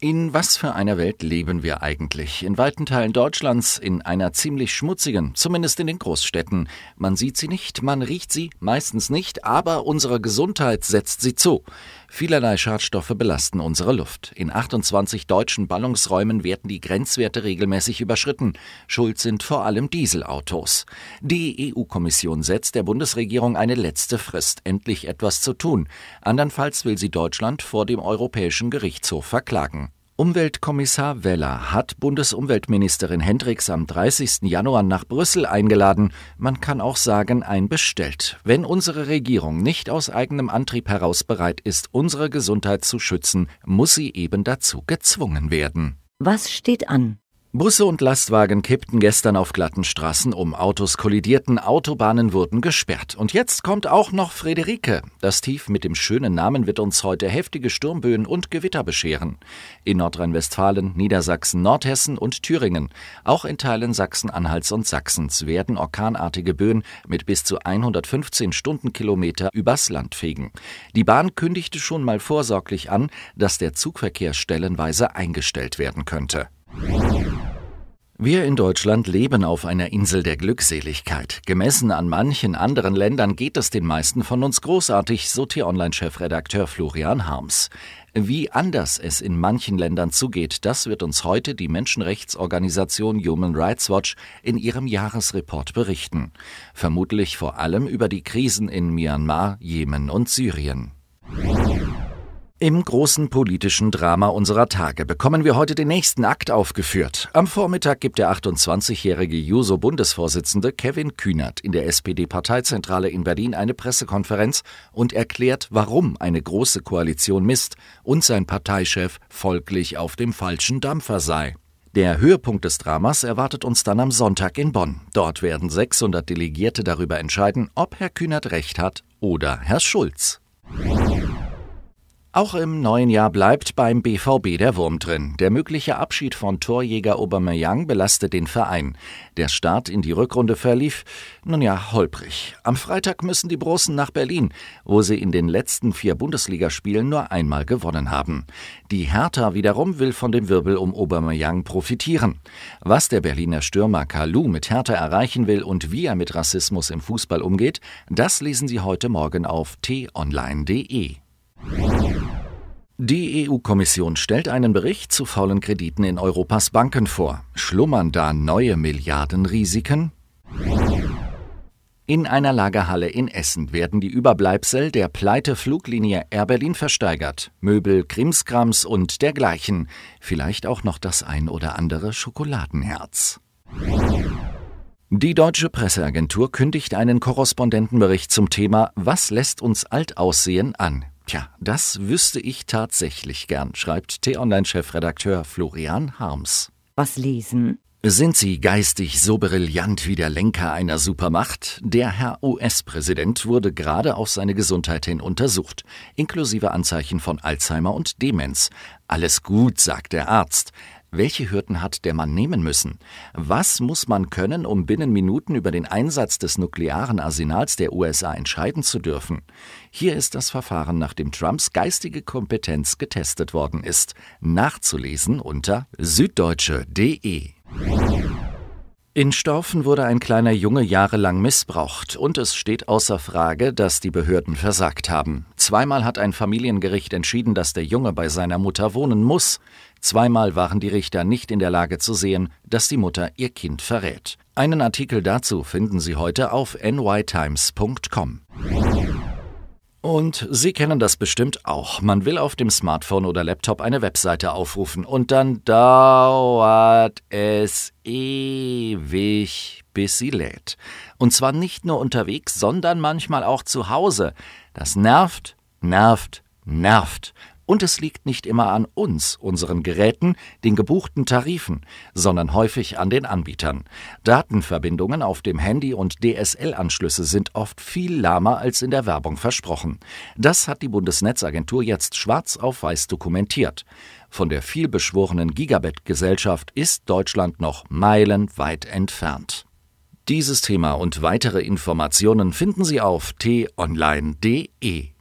In was für einer Welt leben wir eigentlich? In weiten Teilen Deutschlands, in einer ziemlich schmutzigen, zumindest in den Großstädten. Man sieht sie nicht, man riecht sie meistens nicht, aber unsere Gesundheit setzt sie zu. Vielerlei Schadstoffe belasten unsere Luft. In 28 deutschen Ballungsräumen werden die Grenzwerte regelmäßig überschritten. Schuld sind vor allem Dieselautos. Die EU-Kommission setzt der Bundesregierung eine letzte Frist, endlich etwas zu tun. Andernfalls will sie Deutschland vor dem Europäischen Gerichtshof verklagen. Umweltkommissar Weller hat Bundesumweltministerin Hendricks am 30. Januar nach Brüssel eingeladen. Man kann auch sagen, ein bestellt. Wenn unsere Regierung nicht aus eigenem Antrieb heraus bereit ist, unsere Gesundheit zu schützen, muss sie eben dazu gezwungen werden. Was steht an? Busse und Lastwagen kippten gestern auf glatten Straßen um, Autos kollidierten, Autobahnen wurden gesperrt. Und jetzt kommt auch noch Friederike. Das Tief mit dem schönen Namen wird uns heute heftige Sturmböen und Gewitter bescheren. In Nordrhein-Westfalen, Niedersachsen, Nordhessen und Thüringen. Auch in Teilen Sachsen-Anhalts und Sachsens werden orkanartige Böen mit bis zu 115 Stundenkilometer übers Land fegen. Die Bahn kündigte schon mal vorsorglich an, dass der Zugverkehr stellenweise eingestellt werden könnte. Wir in Deutschland leben auf einer Insel der Glückseligkeit. Gemessen an manchen anderen Ländern geht es den meisten von uns großartig, so T-Online-Chefredakteur Florian Harms. Wie anders es in manchen Ländern zugeht, das wird uns heute die Menschenrechtsorganisation Human Rights Watch in ihrem Jahresreport berichten. Vermutlich vor allem über die Krisen in Myanmar, Jemen und Syrien. Im großen politischen Drama unserer Tage bekommen wir heute den nächsten Akt aufgeführt. Am Vormittag gibt der 28-jährige Juso-Bundesvorsitzende Kevin Kühnert in der SPD-Parteizentrale in Berlin eine Pressekonferenz und erklärt, warum eine große Koalition misst und sein Parteichef folglich auf dem falschen Dampfer sei. Der Höhepunkt des Dramas erwartet uns dann am Sonntag in Bonn. Dort werden 600 Delegierte darüber entscheiden, ob Herr Kühnert recht hat oder Herr Schulz. Auch im neuen Jahr bleibt beim BVB der Wurm drin. Der mögliche Abschied von Torjäger Aubameyang belastet den Verein. Der Start in die Rückrunde verlief, nun ja, holprig. Am Freitag müssen die Brossen nach Berlin, wo sie in den letzten vier Bundesligaspielen nur einmal gewonnen haben. Die Hertha wiederum will von dem Wirbel um Aubameyang profitieren. Was der Berliner Stürmer Kalu mit Hertha erreichen will und wie er mit Rassismus im Fußball umgeht, das lesen Sie heute Morgen auf t-online.de. Die EU-Kommission stellt einen Bericht zu faulen Krediten in Europas Banken vor. Schlummern da neue Milliardenrisiken? In einer Lagerhalle in Essen werden die Überbleibsel der Pleite-Fluglinie Air Berlin versteigert. Möbel, Krimskrams und dergleichen. Vielleicht auch noch das ein oder andere Schokoladenherz. Die deutsche Presseagentur kündigt einen Korrespondentenbericht zum Thema Was lässt uns alt aussehen an. Tja, das wüsste ich tatsächlich gern, schreibt T-Online-Chefredakteur Florian Harms. Was lesen? Sind Sie geistig so brillant wie der Lenker einer Supermacht? Der Herr US-Präsident wurde gerade auf seine Gesundheit hin untersucht, inklusive Anzeichen von Alzheimer und Demenz. Alles gut, sagt der Arzt. Welche Hürden hat der Mann nehmen müssen? Was muss man können, um binnen Minuten über den Einsatz des nuklearen Arsenals der USA entscheiden zu dürfen? Hier ist das Verfahren, nach dem Trumps geistige Kompetenz getestet worden ist. Nachzulesen unter süddeutsche.de. In Storfen wurde ein kleiner Junge jahrelang missbraucht und es steht außer Frage, dass die Behörden versagt haben. Zweimal hat ein Familiengericht entschieden, dass der Junge bei seiner Mutter wohnen muss. Zweimal waren die Richter nicht in der Lage zu sehen, dass die Mutter ihr Kind verrät. Einen Artikel dazu finden Sie heute auf nytimes.com. Und Sie kennen das bestimmt auch. Man will auf dem Smartphone oder Laptop eine Webseite aufrufen und dann dauert es ewig, bis sie lädt. Und zwar nicht nur unterwegs, sondern manchmal auch zu Hause. Das nervt, nervt, nervt. Und es liegt nicht immer an uns, unseren Geräten, den gebuchten Tarifen, sondern häufig an den Anbietern. Datenverbindungen auf dem Handy und DSL-Anschlüsse sind oft viel lahmer als in der Werbung versprochen. Das hat die Bundesnetzagentur jetzt schwarz auf weiß dokumentiert. Von der vielbeschworenen Gigabit-Gesellschaft ist Deutschland noch meilenweit entfernt. Dieses Thema und weitere Informationen finden Sie auf t-online.de.